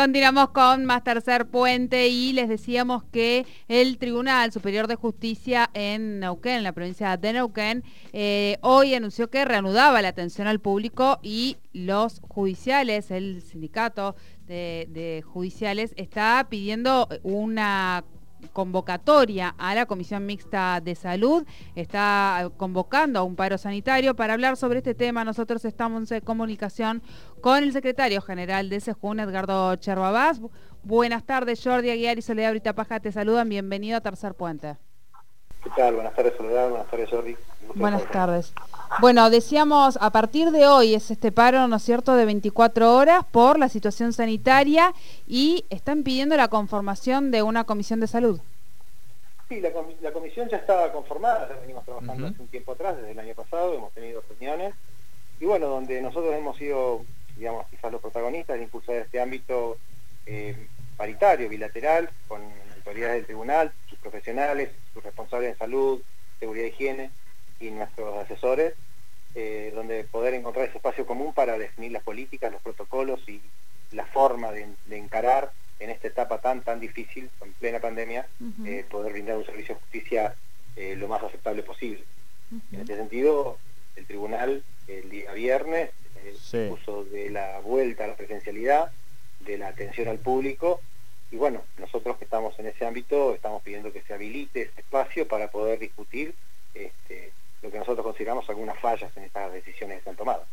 Continuamos con más tercer puente y les decíamos que el Tribunal Superior de Justicia en Neuquén, en la provincia de Neuquén, eh, hoy anunció que reanudaba la atención al público y los judiciales, el sindicato de judiciales, está pidiendo una convocatoria a la Comisión Mixta de Salud, está convocando a un paro sanitario. Para hablar sobre este tema, nosotros estamos en comunicación con el secretario general de SEJUN, Edgardo Cherbabás. Buenas tardes, Jordi Aguiar y Soledad Brita Paja te saludan. Bienvenido a Tercer Puente. ¿Qué tal? Buenas tardes, Soledad. Buenas tardes, Jordi. Buenas tardes. Bueno, decíamos, a partir de hoy es este paro, ¿no es cierto?, de 24 horas por la situación sanitaria y están pidiendo la conformación de una comisión de salud. Sí, la, comisión ya estaba conformada, ya venimos trabajando hace un tiempo atrás, desde el año pasado, hemos tenido reuniones y bueno, donde nosotros hemos sido, digamos, quizás los protagonistas de impulsar este ámbito eh, paritario, bilateral, con autoridades del tribunal, sus profesionales, sus responsables de salud, seguridad e higiene, y nuestros asesores, eh, donde poder encontrar ese espacio común para definir las políticas, los protocolos y la forma de, encarar en esta etapa tan tan difícil, en plena pandemia, eh, poder brindar un servicio de justicia eh, lo más aceptable posible. En este sentido, el tribunal el día viernes puso de la vuelta a la presencialidad, de la atención al público, y bueno, nosotros que estamos en ese ámbito estamos pidiendo que se habilite este espacio para poder discutir este, lo que nosotros consideramos algunas fallas en estas decisiones que están tomadas.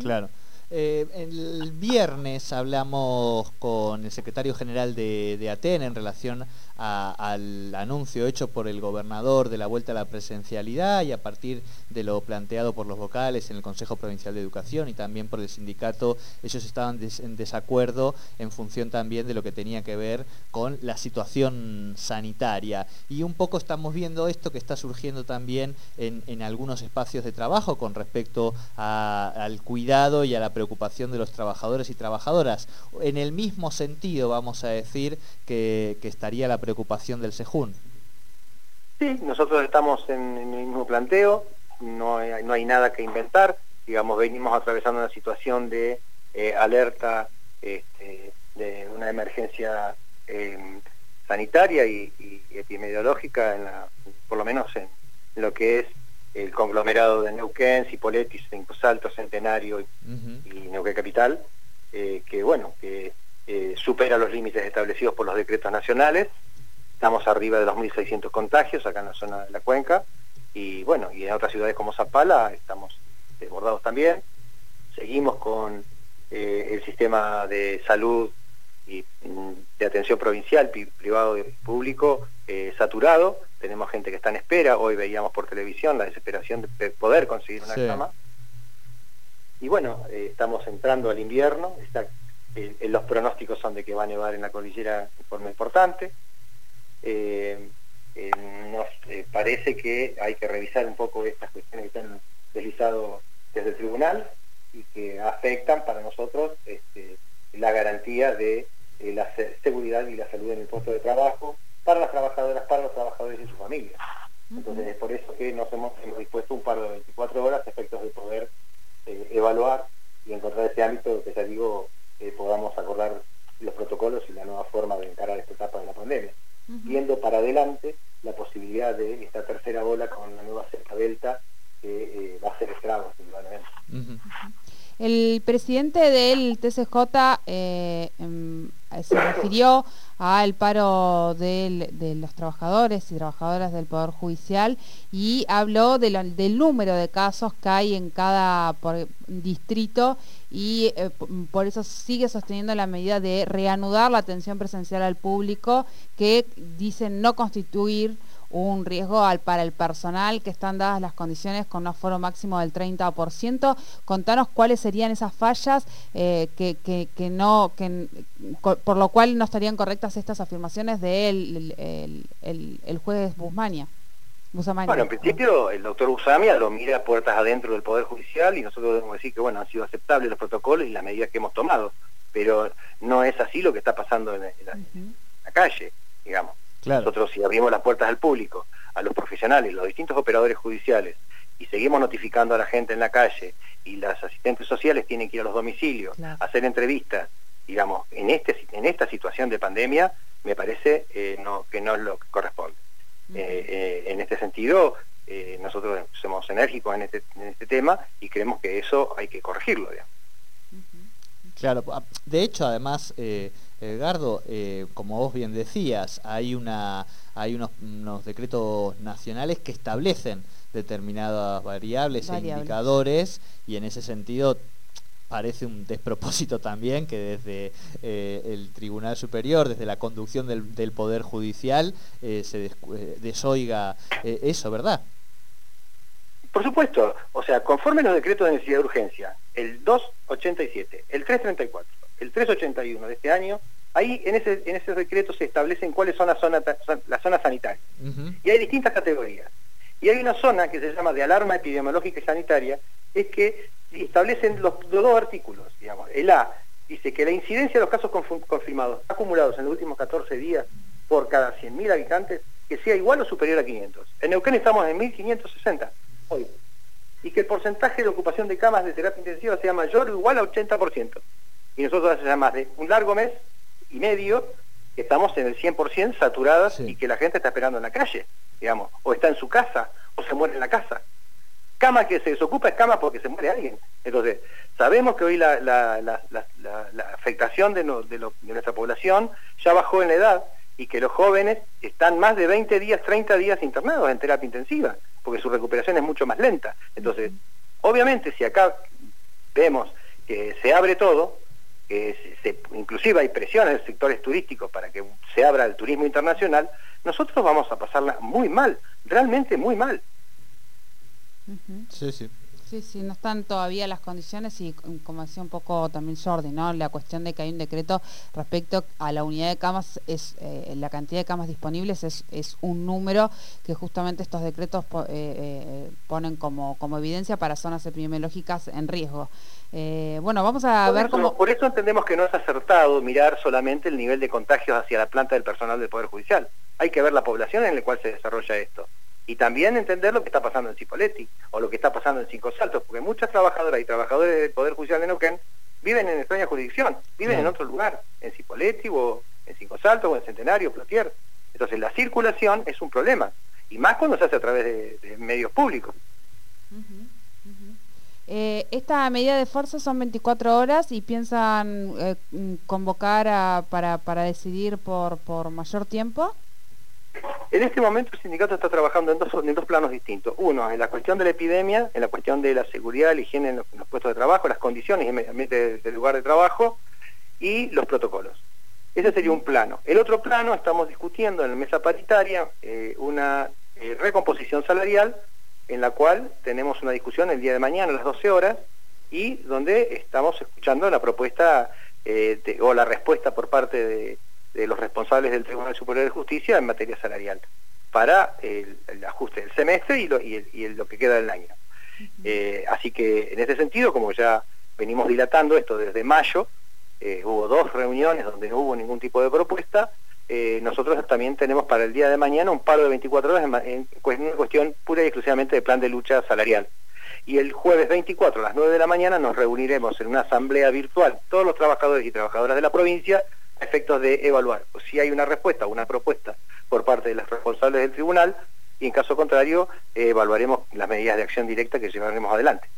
Claro. Eh, el viernes hablamos con el secretario general de, de ATEN en relación al anuncio hecho por el gobernador de la vuelta a la presencialidad y a partir de lo planteado por los vocales en el Consejo Provincial de Educación y también por el sindicato, ellos estaban en desacuerdo en función también de lo que tenía que ver con la situación sanitaria. Y un poco estamos viendo esto que está surgiendo también en, algunos espacios de trabajo con respecto al cuidado y a la preocupación de los trabajadores y trabajadoras. En el mismo sentido, vamos a decir, que, que estaría la preocupación del SEJUN. Sí, nosotros estamos en, el mismo planteo, no hay, no hay, nada que inventar, digamos, venimos atravesando una situación de eh, alerta este, de una emergencia em, sanitaria y, epidemiológica, en la, por lo menos en, lo que es el conglomerado de Neuquén, Cipoletti, Salto, Centenario y, Neuquén Capital, eh, que bueno, que eh, supera los límites establecidos por los decretos nacionales Estamos arriba de los 1.600 contagios acá en la zona de la cuenca y bueno, y en otras ciudades como Zapala estamos desbordados también. Seguimos con eh, el sistema de salud y mm, de atención provincial, privado y público eh, saturado. Tenemos gente que está en espera. Hoy veíamos por televisión la desesperación de poder conseguir una cama. Y bueno, eh, estamos entrando al invierno. Está, los pronósticos son de que va a nevar en la cordillera de forma importante. Eh, eh, nos eh, parece que hay que revisar un poco estas cuestiones que están deslizado desde el tribunal y que afectan para nosotros este, la garantía de la seguridad y la salud en el puesto de trabajo para las trabajadoras, para los trabajadores y sus familias. Entonces es por eso que nos hemos, dispuesto un par de 24 horas a efectos de poder evaluar y encontrar ese ámbito que ya digo podamos acordar los protocolos y la nueva forma de encarar esta etapa de la pandemia viendo para adelante la posibilidad de esta tercera ola con la nueva cepa delta que eh, va a ser estragos, indudablemente. El presidente del TCJ eh, em, se refirió al paro de los trabajadores y trabajadoras del Poder Judicial y habló del número de casos que hay en cada distrito y eh, por eso sigue sosteniendo la medida de reanudar la atención presencial al público que dicen no constituir un riesgo al, para el personal, que están dadas las condiciones con un aforo máximo del 30%. Contanos cuáles serían esas fallas eh, que, que, no, que, por lo cual no estarían correctas estas afirmaciones del de el, el, juez Busmania. Bueno, en principio el doctor Busamia lo mira puertas adentro del Poder Judicial y nosotros debemos decir que bueno, han sido aceptables los protocolos y las medidas que hemos tomado, pero no es así lo que está pasando en, la calle, digamos. Nosotros si abrimos las puertas al público, a los profesionales, los distintos operadores judiciales, y seguimos notificando a la gente en la calle, y las asistentes sociales tienen que ir a los domicilios, hacer entrevistas, digamos, en, este, en esta situación de pandemia, me parece no, que no es lo que corresponde. en este sentido, nosotros somos enérgicos en este, en este tema y creemos que eso hay que corregirlo. Digamos. Claro, ah, de hecho, además, eh, Edgardo, eh, como vos bien decías, hay, una, hay unos, decretos nacionales que establecen determinadas variables, e indicadores y en ese sentido parece un despropósito también que desde eh, el Tribunal Superior, desde la conducción del, Poder Judicial, se desoiga eso, ¿verdad? Por supuesto, o sea, conforme los decretos de necesidad de urgencia, el 287, el 334, el 381 de este año, ahí en ese, en ese decreto se establecen cuáles son las zonas, las zonas sanitarias. Y hay distintas categorías. Y hay una zona que se llama de alarma epidemiológica y sanitaria, es que establecen los, dos artículos, digamos. El A dice que la incidencia de los casos confirmados acumulados en los últimos 14 días por cada 100.000 habitantes que sea igual o superior a 500. En Neuquén estamos en 1.560 hoy. Y que el porcentaje de ocupación de camas de terapia intensiva sea mayor o igual a 80%. Y nosotros hace más de un largo mes y medio que estamos en el 100% saturadas y que la gente está esperando en la calle, digamos, o está en su casa, o se muere en la casa. Cama que se desocupa es cama porque se muere alguien. Entonces, sabemos que hoy la, la, afectación de, de, nuestra población ya bajó en la edad y que los jóvenes están más de 20 días, 30 días internados en terapia intensiva porque su recuperación es mucho más lenta. Entonces, obviamente si acá vemos que se abre todo, que se, inclusive hay presión en sectores turísticos para que se abra el turismo internacional, nosotros vamos a pasarla muy mal, realmente muy mal. Sí, sí. Sí, sí, no están todavía las condiciones y como decía un poco también Jordi, ¿no? La cuestión de que hay un decreto respecto a la unidad de camas, es eh, la cantidad de camas disponibles es, es, un número que justamente estos decretos eh, eh, ponen como, como evidencia para zonas epidemiológicas en riesgo. bueno, vamos a ver cómo... Por eso entendemos que no es acertado mirar solamente el nivel de contagios hacia la planta del personal del Poder Judicial. Hay que ver la población en la cual se desarrolla esto y también entender lo que está pasando en Cipoletti o lo que está pasando en Cinco Saltos, porque muchas trabajadoras y trabajadores del Poder Judicial de Neuquén viven en extraña jurisdicción, viven en otro lugar, en Cipoletti o en Cinco Saltos o en Centenario, Plotier. Entonces la circulación es un problema, y más cuando se hace a través de, medios públicos. Eh, esta medida de fuerza son 24 horas y piensan eh, convocar para, para decidir por, por mayor tiempo. En este momento el sindicato está trabajando en dos, en dos planos distintos. Uno, en la cuestión de la epidemia, en la cuestión de la seguridad, la higiene en los, puestos de trabajo, las condiciones y del lugar de trabajo y los protocolos. Ese sería un plano. El otro plano, estamos discutiendo en la mesa paritaria eh, una eh, recomposición salarial en la cual tenemos una discusión el día de mañana a las 12 horas y donde estamos escuchando la propuesta eh, o la respuesta por parte de de los responsables del Tribunal Superior de Justicia en materia salarial para el, ajuste del semestre y lo, y, lo que queda del año. Eh, así que en ese sentido, como ya venimos dilatando esto desde mayo, eh, hubo dos reuniones donde no hubo ningún tipo de propuesta, eh, nosotros también tenemos para el día de mañana un paro de 24 horas en, una cuestión pura y exclusivamente de plan de lucha salarial. Y el jueves 24 a las 9 de la mañana nos reuniremos en una asamblea virtual, todos los trabajadores y trabajadoras de la provincia, efectos de evaluar si hay una respuesta o una propuesta por parte de los responsables del tribunal y en caso contrario evaluaremos las medidas de acción directa que llevaremos adelante.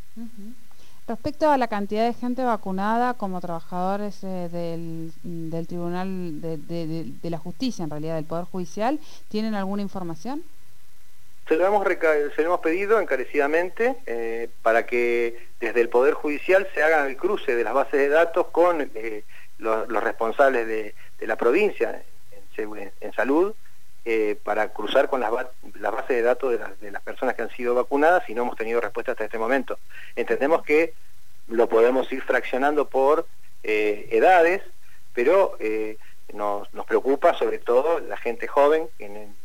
Respecto a la cantidad de gente vacunada como trabajadores eh, del, Tribunal de, la Justicia, en realidad del Poder Judicial, ¿tienen alguna información? Se lo hemos, se hemos pedido encarecidamente eh, para que desde el Poder Judicial se haga el cruce de las bases de datos con eh, los, responsables de, la provincia en, salud eh, para cruzar con las, bases de datos de, las personas que han sido vacunadas y no hemos tenido respuesta hasta este momento. Entendemos que lo podemos ir fraccionando por eh, edades, pero eh, nos, preocupa sobre todo la gente joven, en,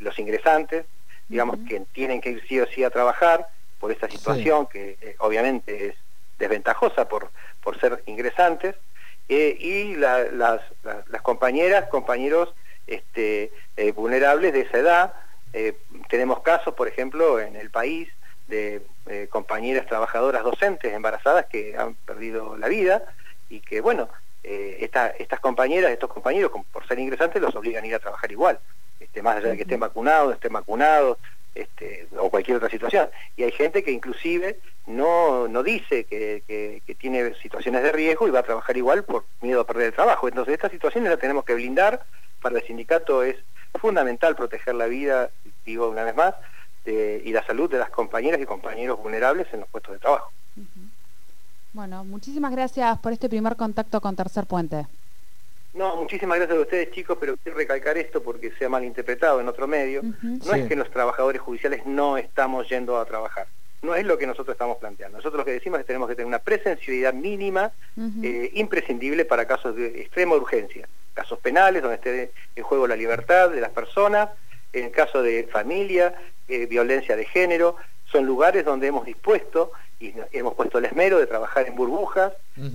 los ingresantes, digamos que tienen que ir sí o sí a trabajar por esta situación que obviamente es desventajosa por, por ser ingresantes, eh, y las, compañeras, compañeros este, eh, vulnerables de esa edad. Eh, tenemos casos, por ejemplo, en el país de compañeras trabajadoras docentes embarazadas que han perdido la vida y que, bueno, estas compañeras, estos compañeros, por ser ingresantes, los obligan a ir a trabajar igual, este, más allá de que estén vacunados, estén vacunados, este, o cualquier otra situación. Y hay gente que inclusive no, no dice que, tiene situaciones de riesgo y va a trabajar igual por miedo a perder el trabajo. Entonces estas situaciones las tenemos que blindar. Para el sindicato es fundamental proteger la vida, digo una vez más, y la salud de las compañeras y compañeros vulnerables en los puestos de trabajo. Bueno, muchísimas gracias por este primer contacto con Tercer Puente. No, muchísimas gracias a ustedes chicos, pero quiero recalcar esto porque se ha malinterpretado en otro medio. No es que los trabajadores judiciales no estamos yendo a trabajar. No es lo que nosotros estamos planteando. Nosotros lo que decimos es que tenemos que tener una presencialidad mínima, eh, imprescindible para casos de extrema urgencia. Casos penales, donde esté en juego la libertad de las personas, en caso de familia, eh, violencia de género, son lugares donde hemos dispuesto y hemos puesto el esmero de trabajar en burbujas,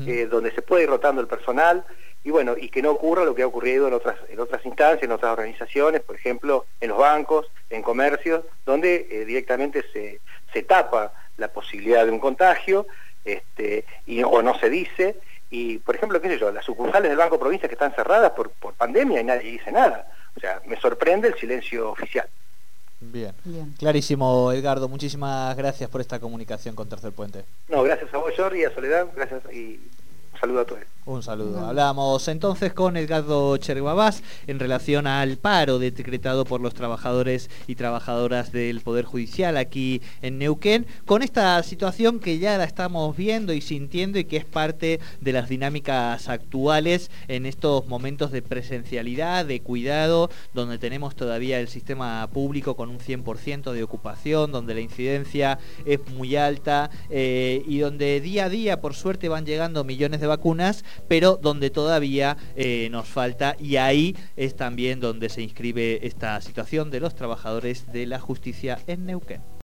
eh, donde se puede ir rotando el personal, y bueno, y que no ocurra lo que ha ocurrido en otras, en otras instancias, en otras organizaciones, por ejemplo, en los bancos, en comercios, donde eh, directamente se, se tapa la posibilidad de un contagio, este, y, o no se dice, y por ejemplo, qué sé yo, las sucursales del Banco Provincia que están cerradas por, por pandemia y nadie dice nada. O sea, me sorprende el silencio oficial. Bien. Clarísimo, Edgardo. Muchísimas gracias por esta comunicación con Tercer Puente. No, gracias a vos, Jordi, a Soledad. Gracias y un saludo a todos. Un saludo. Hablamos entonces con Edgardo Cherguabás en relación al paro decretado por los trabajadores y trabajadoras del Poder Judicial aquí en Neuquén, con esta situación que ya la estamos viendo y sintiendo y que es parte de las dinámicas actuales en estos momentos de presencialidad, de cuidado, donde tenemos todavía el sistema público con un 100% de ocupación, donde la incidencia es muy alta eh, y donde día a día, por suerte, van llegando millones de vacunas pero donde todavía eh, nos falta y ahí es también donde se inscribe esta situación de los trabajadores de la justicia en Neuquén.